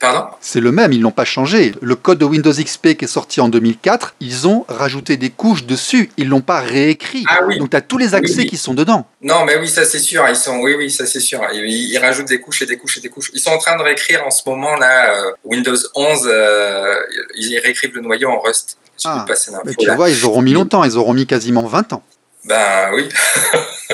Pardon? C'est le même, ils l'ont pas changé. Le code de Windows XP qui est sorti en 2004, ils ont rajouté des couches dessus. Ils l'ont pas réécrit. Ah oui. Donc tu as tous les accès Oui, oui. qui sont dedans. Non, mais oui, ça c'est sûr. Ils sont, oui, oui, ça c'est sûr. Ils, ils rajoutent des couches et des couches et des couches. Ils sont en train de réécrire en ce moment là euh, Windows 11. euh, ils réécrivent le noyau en Rust. J'ai Ah, passer l'info, Mais tu là. vois, ils auront mis longtemps. Ils auront mis quasiment 20 ans. Ben oui.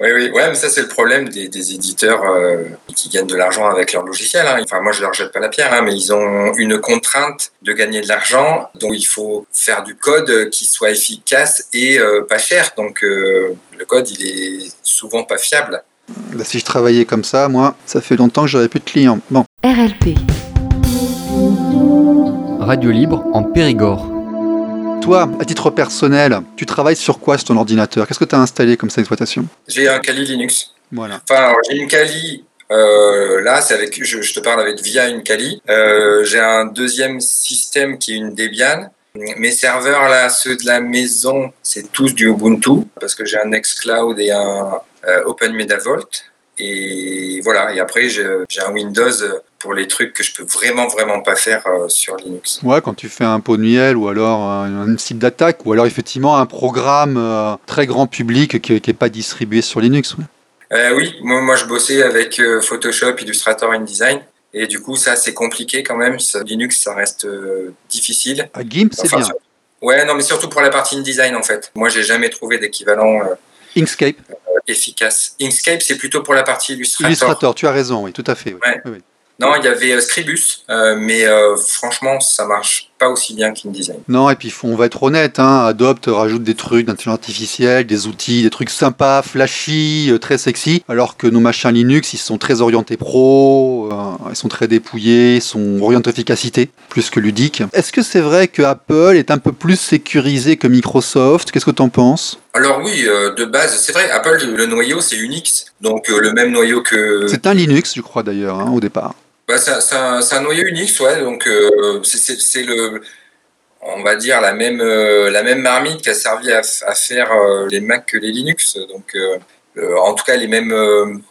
oui, oui. Ouais, mais ça c'est le problème des, des éditeurs euh, qui gagnent de l'argent avec leur logiciel. hein. Enfin, moi je leur jette pas la pierre, hein, mais ils ont une contrainte de gagner de l'argent, donc il faut faire du code qui soit efficace et euh, pas cher. Donc euh, le code il est souvent pas fiable. Bah, si je travaillais comme ça, moi, ça fait longtemps que j'aurais plus de clients. Bon. RLP. Radio libre en Périgord. Toi, à titre personnel, tu travailles sur quoi sur ton ordinateur? Qu'est-ce que tu as installé comme ça d'exploitation J'ai un Kali Linux. Voilà. Enfin, j'ai une Kali. euh, là, c'est avec, je, je te parle avec via une Kali. Euh, j'ai un deuxième système qui est une Debian. Mes serveurs là, ceux de la maison, c'est tous du Ubuntu parce que j'ai un Nextcloud et un euh, OpenMedAvault. Et voilà. Et après, j'ai j'ai un Windows pour les trucs que je peux vraiment vraiment pas faire euh, sur Linux. Ouais, quand tu fais un pot de miel ou alors euh, un site d'attaque ou alors effectivement un programme euh, très grand public qui n'est pas distribué sur Linux. ouais. Euh, oui, moi, moi je bossais avec Photoshop, Illustrator, InDesign. Et du coup, ça, c'est compliqué quand même. Linux, ça reste difficile. À GIMP, c'est bien. sur- Ouais, non, mais surtout pour la partie InDesign, en fait. Moi, j'ai jamais trouvé d'équivalent Inkscape, efficace. Inkscape, c'est plutôt pour la partie Illustrator. Illustrator, tu as raison, oui, tout à fait. oui. Ouais. Oui, oui. Non, il y avait euh, Scribus, euh, mais euh, franchement, ça marche pas aussi bien qu'InDesign. Non, et puis on va être honnête, hein, Adobe rajoute des trucs d'intelligence artificielle, des outils, des trucs sympas, flashy, euh, très sexy, alors que nos machins Linux, ils sont très orientés pro, euh, ils sont très dépouillés, ils sont orientés efficacité, plus que ludique. Est-ce que c'est vrai que Apple est un peu plus sécurisé que Microsoft? Qu'est-ce que tu en penses? Alors oui, euh, de base, c'est vrai, Apple, le noyau, c'est Unix. Donc euh, le même noyau que... C'est un Linux, je crois d'ailleurs, hein, au départ. Bah, c'est un- noyau Unix, ouais. Donc, euh, c'est- le, on va dire la même euh, la même marmite qui a servi à, faire euh, les Mac que les Linux. Donc, en tout cas, les mêmes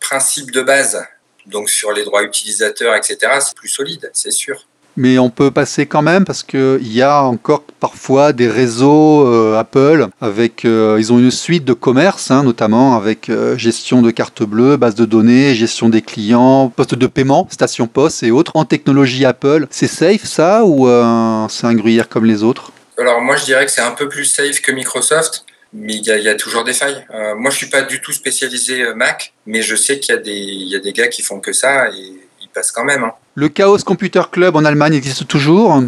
principes de base. Donc, sur les droits utilisateurs, etc. C'est plus solide, c'est sûr. Mais on peut passer quand même parce qu'il y a encore parfois des réseaux euh, Apple avec, euh, ils ont une suite de commerce, hein, notamment avec euh, gestion de carte bleue, base de données, gestion des clients, poste de paiement, station poste et autres. En technologie Apple, c'est safe ça ou c'est un gruyère comme les autres? Alors, moi, je dirais que c'est un peu plus safe que Microsoft. Mais il y, a, toujours des failles. Moi, je suis pas du tout spécialisé Mac, mais je sais qu'il y, a des- gars qui font que ça passe quand même. hein. Le Chaos Computer Club en Allemagne existe toujours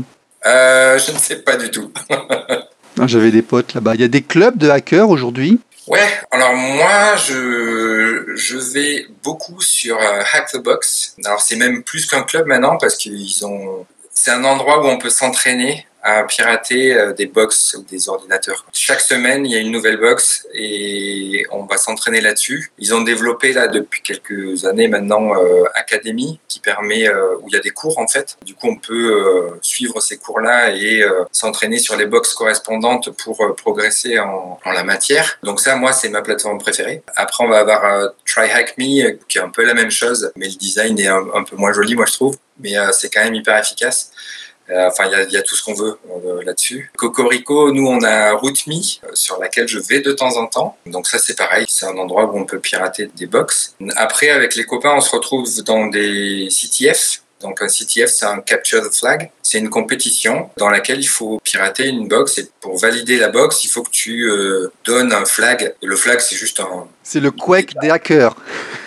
Euh, je ne sais pas du tout. J'avais des potes là-bas. Il y a des clubs de hackers aujourd'hui Ouais, alors moi, je, je vais beaucoup sur euh, Hack the Box. Alors c'est même plus qu'un club maintenant parce qu'ils ont... C'est un endroit où on peut s'entraîner à pirater euh, des box ou des ordinateurs. Chaque semaine, il y a une nouvelle box et on va s'entraîner là-dessus. Ils ont développé là depuis quelques années maintenant euh, Academy qui permet euh, où il y a des cours en fait. Du coup, on peut euh, suivre ces cours-là et s'entraîner sur les box correspondantes pour progresser en, en la matière. Donc ça, moi, c'est ma plateforme préférée. Après, on va avoir Try Hack Me qui est un peu la même chose, mais le design est un, peu moins joli, moi je trouve. Mais c'est quand même hyper efficace. Euh, Enfin, il y a, y a tout ce qu'on veut euh, là-dessus. Cocorico, nous, on a RootMe, euh, sur laquelle je vais de temps en temps. Donc ça, c'est pareil. C'est un endroit où on peut pirater des box. Après, avec les copains, on se retrouve dans des CTF. Donc un CTF, c'est un Capture the Flag. C'est une compétition dans laquelle il faut pirater une box. Et pour valider la box, il faut que tu euh, donnes un flag. Et le flag, c'est juste un, C'est le Quake des hackers.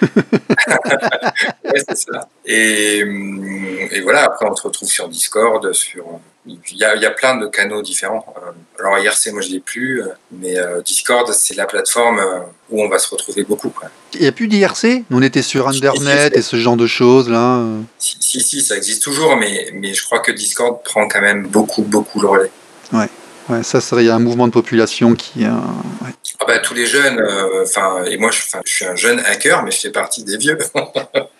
Ouais, c'est ça. Et, hum, et voilà, après on se retrouve sur Discord, sur il y a, il y a plein de canaux différents. Euh, Alors IRC, moi je l'ai plus, euh, mais euh, Discord, c'est la plateforme où on va se retrouver beaucoup. quoi. Il n'y a plus d'IRC on était sur Internet si. et ce genre de choses là. Si, si, si, ça existe toujours, mais, mais je crois que Discord prend quand même beaucoup, beaucoup le relais. Ouais, ça serait il y a un mouvement de population qui. euh, ouais. Ah bah, tous les jeunes, euh, enfin, et moi je suis un jeune hacker, mais je fais partie des vieux.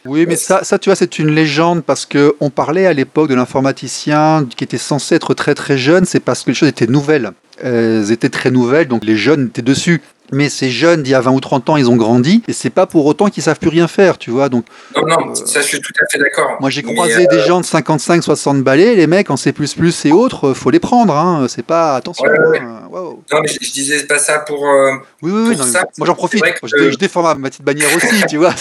Oui, mais ça, ça, tu vois, c'est une légende parce que on parlait à l'époque de l'informaticien qui était censé être très très jeune, c'est parce que les choses étaient nouvelles. Elles étaient très nouvelles, donc les jeunes étaient dessus. Mais ces jeunes d'il y a 20 ou 30 ans, ils ont grandi et c'est pas pour autant qu'ils savent plus rien faire, tu vois. Donc non, non, ça je suis tout à fait d'accord. moi j'ai croisé euh, des gens de 55, 60 balais, les mecs en C++ et autres, faut les prendre, hein. C'est pas attention. Ouais, ouais, hein. Wow. Non, mais je, je disais pas ça pour. euh, Oui, oui, oui, Pour non, mais ça, moi j'en profite. que- Je, je défends ma, ma petite bannière aussi, tu vois.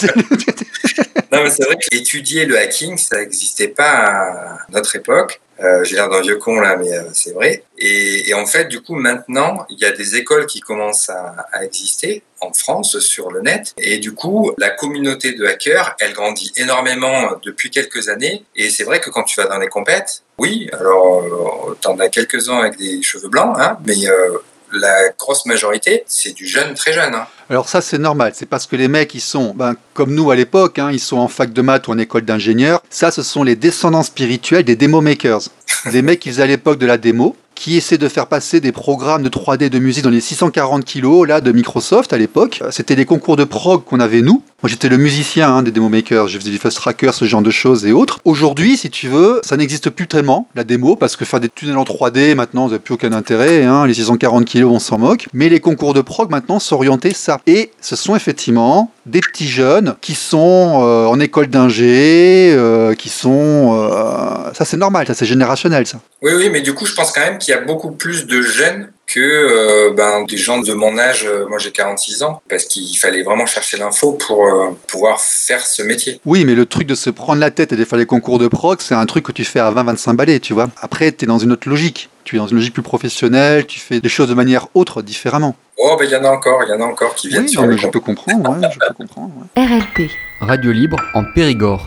Non, mais c'est vrai qu'étudier le hacking, ça n'existait pas à notre époque. Euh, J'ai l'air d'un vieux con là, mais euh, c'est vrai. Et, et en fait, du coup, maintenant, il y a des écoles qui commencent à, à exister en France sur le net. Et du coup, la communauté de hackers, elle grandit énormément depuis quelques années. Et c'est vrai que quand tu vas dans les compètes, oui, alors euh, t'en as quelques-uns avec des cheveux blancs, hein, mais euh, la grosse majorité, c'est du jeune très jeune. Hein. Alors ça c'est normal, c'est parce que les mecs ils sont, ben, comme nous à l'époque, hein, ils sont en fac de maths ou en école d'ingénieur. Ça ce sont les descendants spirituels des demo makers, des mecs qui faisaient à l'époque de la démo, qui essaient de faire passer des programmes de 3D de musique dans les 640 kilos là de Microsoft à l'époque. Euh, C'était des concours de prog qu'on avait nous. Moi j'étais le musicien hein, des demo makers, je faisais du fast tracker, ce genre de choses et autres. Aujourd'hui si tu veux, ça n'existe plus tellement la démo parce que faire des tunnels en 3D maintenant, ça n'a plus aucun intérêt. Hein, les 640 kilos on s'en moque. Mais les concours de prog maintenant orientés ça. Et ce sont effectivement des petits jeunes qui sont euh, en école d'ingé, euh, qui sont... euh, ça c'est normal, ça c'est générationnel ça. Oui, oui, mais du coup, je pense quand même qu'il y a beaucoup plus de jeunes que ben, des gens de mon âge. Moi, j'ai 46 ans, parce qu'il fallait vraiment chercher l'info pour pouvoir faire ce métier. Oui, mais le truc de se prendre la tête et de faire les concours de prog, c'est un truc que tu fais à 20-25 balais, tu vois. Après, tu es dans une autre logique. Tu es dans une logique plus professionnelle, tu fais des choses de manière autre, différemment. Oh, ben il y en a encore, il y en a encore qui viennent Oui, sur je peux comprendre, ouais, je peux comprendre. ouais. RLP. Radio libre en Périgord.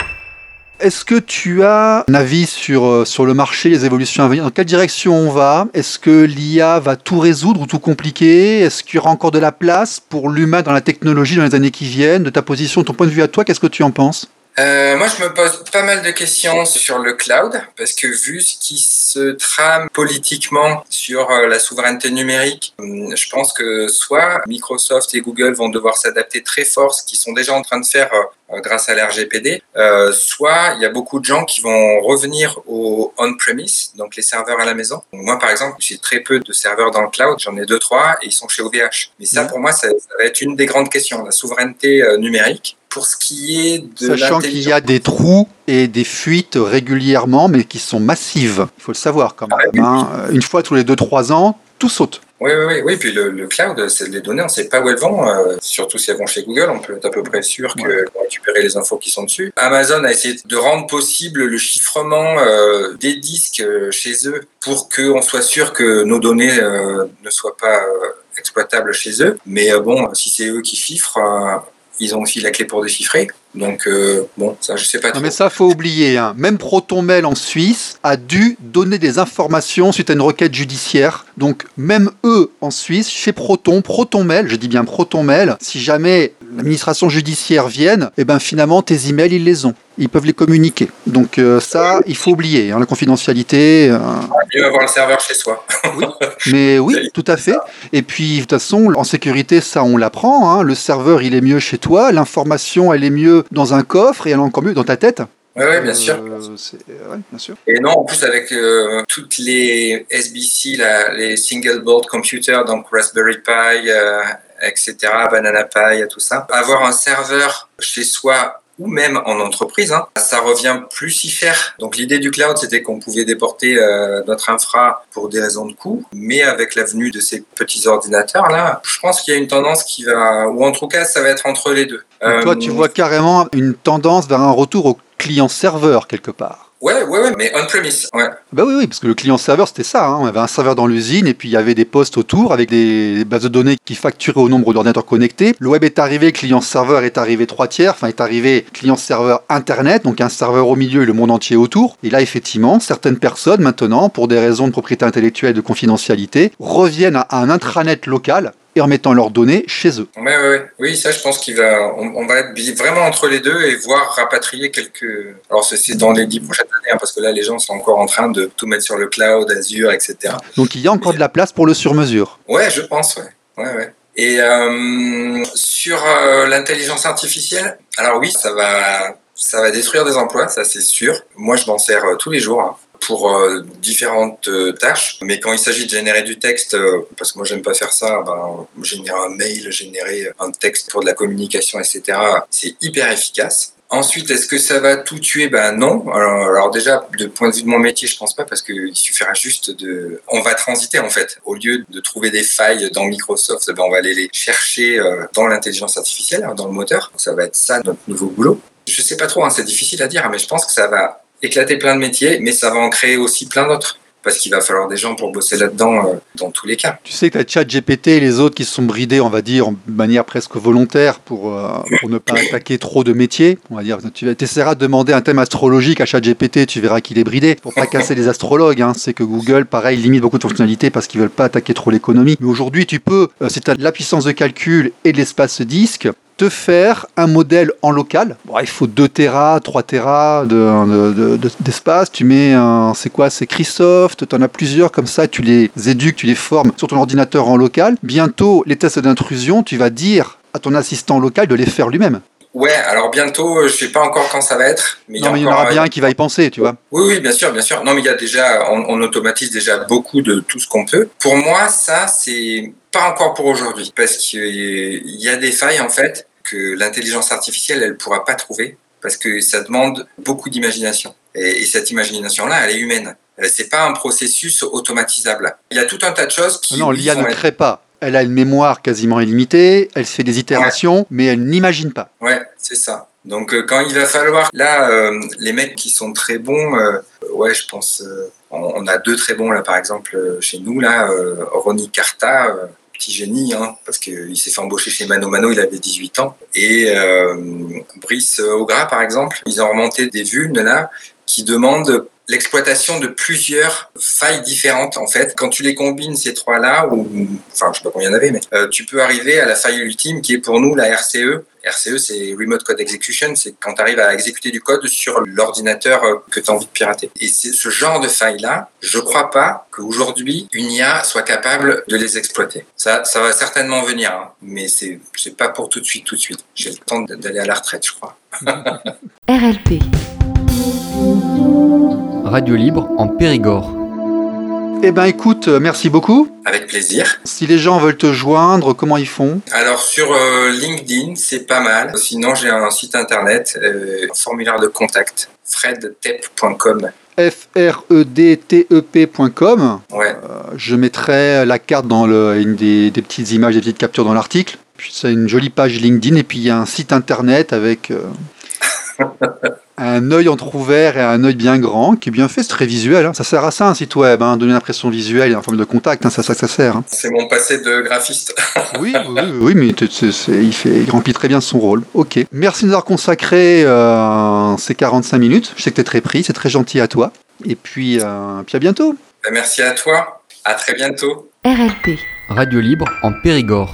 Est-ce que tu as un avis sur, euh, sur le marché, les évolutions à venir? Dans quelle direction on va? Est-ce que l'IA va tout résoudre ou tout compliquer? Est-ce qu'il y aura encore de la place pour l'humain dans la technologie dans les années qui viennent? De ta position, ton point de vue à toi, qu'est-ce que tu en penses? Euh, moi, je me pose pas mal de questions sur le cloud, parce que vu ce qui se trame politiquement sur euh, la souveraineté numérique, hum, je pense que soit Microsoft et Google vont devoir s'adapter très fort, ce qu'ils sont déjà en train de faire euh, grâce à l'RGPD, euh, soit il y a beaucoup de gens qui vont revenir au on-premise, donc les serveurs à la maison. Moi, par exemple, j'ai très peu de serveurs dans le cloud, j'en ai deux, trois, et ils sont chez OVH. Mais ça, Ouais. pour moi, ça, ça va être une des grandes questions, la souveraineté euh, numérique. Pour ce qui est de Sachant qu'il y a des trous et des fuites régulièrement, mais qui sont massives. Il faut le savoir quand même. hein. Euh, Une fois tous les 2-3 ans, tout saute. Oui, oui, oui, oui. Puis le, le cloud, c'est les données, on ne sait pas où elles vont. euh, surtout si elles vont chez Google, on peut être à peu près sûr qu'elles vont récupérer les infos qui sont dessus. Amazon a essayé de rendre possible le chiffrement euh, des disques euh, chez eux pour qu'on soit sûr que nos données ne soient pas exploitables chez eux. Mais bon, si c'est eux qui chiffrent, ils ont aussi la clé pour déchiffrer. Donc, euh, bon, ça, je sais pas Non, trop. mais ça, faut oublier. hein. Même ProtonMail en Suisse a dû donner des informations suite à une requête judiciaire. Donc, même eux en Suisse, chez Proton, ProtonMail, je dis bien ProtonMail, si jamais l'administration judiciaire vienne, eh ben finalement, tes emails, ils les ont. Ils peuvent les communiquer. Donc, euh, ça, il faut oublier. hein, la confidentialité. euh, Mieux avoir le serveur chez soi. Mais oui, tout à fait. Et puis, de toute façon, en sécurité, ça, on l'apprend. hein. Le serveur, il est mieux chez toi. L'information, elle est mieux dans un coffre et elle est encore mieux dans ta tête. Oui, ouais, bien sûr. Euh, ouais, bien sûr. Et non, en plus avec euh, toutes les SBC, les single board computers, donc Raspberry Pi, euh, etc., Banana Pi, tout ça, avoir un serveur chez soi ou même en entreprise, hein, ça revient plus si cher. Donc l'idée du cloud, c'était qu'on pouvait déporter euh, notre infra pour des raisons de coût, mais avec l'avenue de ces petits ordinateurs là, je pense qu'il y a une tendance qui va, ou en tout cas, ça va être entre les deux. Toi, Euh, tu vois carrément une tendance vers un retour au client-serveur quelque part. Ouais, ouais, ouais, mais on-premise. Ouais. Bah oui, oui, parce que le client-serveur, c'était ça. hein. On avait un serveur dans l'usine et puis il y avait des postes autour avec des bases de données qui facturaient au nombre d'ordinateurs connectés. Le web est arrivé, client-serveur est arrivé trois tiers, enfin est arrivé client-serveur Internet, donc un serveur au milieu et le monde entier autour. Et là, effectivement, certaines personnes maintenant, pour des raisons de propriété intellectuelle, de confidentialité, reviennent à un intranet local et en mettant leurs données chez eux. Ouais. Oui, ça, je pense qu'il va, on, on va être vraiment entre les deux et voir rapatrier quelques. Alors, c'est- dans les dix prochaines années, hein, parce que là, les gens sont encore en train de tout mettre sur le cloud, Azure, etc. Donc il y a encore de la place pour le sur-mesure. Ouais, je pense, ouais. ouais, ouais. Et euh, sur euh, l'intelligence artificielle, alors oui, ça va, ça va détruire des emplois, ça c'est sûr. Moi, je m'en sers euh, tous les jours. hein, pour euh, différentes euh, tâches, mais quand il s'agit de générer du texte, euh, parce que moi j'aime pas faire ça, ben, générer un mail, générer un texte pour de la communication, etc., c'est hyper efficace. Ensuite, est-ce que ça va tout tuer? Ben non. Alors, déjà, de point de vue de mon métier, je pense pas parce qu'il suffira juste de. On va transiter en fait. Au lieu de trouver des failles dans Microsoft, ben, on va aller les chercher dans l'intelligence artificielle, hein, dans le moteur. Ça va être ça notre nouveau boulot. Je sais pas trop, hein, c'est difficile à dire, mais je pense que ça va éclater plein de métiers, mais ça va en créer aussi plein d'autres. Parce qu'il va falloir des gens pour bosser là-dedans euh, dans tous les cas. Tu sais que tu as ChatGPT et les autres qui se sont bridés, on va dire, de manière presque volontaire pour, euh, pour ne pas attaquer trop de métiers. On va dire, tu essaieras de demander un thème astrologique à ChatGPT, tu verras qu'il est bridé. Pour pas casser les astrologues, hein. c'est que Google, pareil, limite beaucoup de fonctionnalités parce qu'ils veulent pas attaquer trop l'économie. Mais aujourd'hui, tu peux, euh, si tu as de la puissance de calcul et de l'espace disque, te faire un modèle en local. Bon, il faut 2 Tera, 3 Tera de- de- de- d'espace. tu mets un, c'est quoi, c'est Chrysoft, tu en as plusieurs comme ça, tu les éduques, tu les formes sur ton ordinateur en local. Bientôt, les tests d'intrusion, tu vas dire à ton assistant local de les faire lui-même. Ouais, alors bientôt, euh, je sais pas encore quand ça va être, mais Non, mais il y en encore, aura euh, bien un qui va y penser, tu vois. Oui, oui, bien sûr, bien sûr. Non, mais il y a déjà, on, on automatise déjà beaucoup de tout ce qu'on peut. Pour moi, ça, c'est pas encore pour aujourd'hui, parce qu'il y a des failles en fait que l'intelligence artificielle, elle pourra pas trouver, parce que ça demande beaucoup d'imagination. Et, et cette imagination-là, elle est humaine. Euh, C'est pas un processus automatisable. Il y a tout un tas de choses qui. Non, l'IA ne être- crée pas. Elle a une mémoire quasiment illimitée, elle fait des itérations, mais elle n'imagine pas. Ouais, c'est ça. Donc euh, quand il va falloir, là, euh, les mecs qui sont très bons, euh, ouais, je pense, on, on a deux très bons là, par exemple, chez nous là, Ronnie Carta, petit génie, hein, parce qu'il s'est fait embaucher chez Mano Mano, il avait 18 ans, et euh, Brice Augra, par exemple, ils ont remonté des vulnes là qui demandent l'exploitation de plusieurs failles différentes en fait. Quand tu les combines ces trois-là, ou enfin je sais pas combien il y en avait, mais euh, tu peux arriver à la faille ultime qui est pour nous la RCE. RCE c'est Remote Code Execution, c'est quand tu arrives à exécuter du code sur l'ordinateur euh, que tu as envie de pirater. Et c'est ce genre de failles-là, je crois pas qu'aujourd'hui une IA soit capable de les exploiter. Ça, ça va certainement venir, hein, mais c'est c'est pas pour tout de suite, tout de suite. J'ai le temps d'aller à la retraite, je crois. RLP. Radio libre en Périgord. Eh ben écoute, euh, merci beaucoup. Avec plaisir. Si les gens veulent te joindre, comment ils font? Alors sur euh, LinkedIn, c'est pas mal. Sinon, j'ai un site internet, euh, un formulaire de contact, fredtep.com. F-R-E-D-T-E-P.com. Ouais, Euh, Je mettrai la carte dans le, une des, des petites images, des petites captures dans l'article. Puis c'est une jolie page LinkedIn et puis il y a un site internet avec euh, un œil entrouvert et un œil bien grand, qui est bien fait, c'est très visuel. hein. Ça sert à ça un site web, hein, donner l'impression visuelle et en forme de contact, hein, ça, ça, ça sert. hein. C'est mon passé de graphiste. Oui, oui, oui, oui, mais c'est- c'est- il, fait, il remplit très bien son rôle. Ok. Merci de nous avoir consacré euh, ces 45 minutes. Je sais que tu es très pris, c'est très gentil à toi. Et puis, euh, puis à bientôt. Ben, Merci à toi. À très bientôt. RLP. Radio libre en Périgord.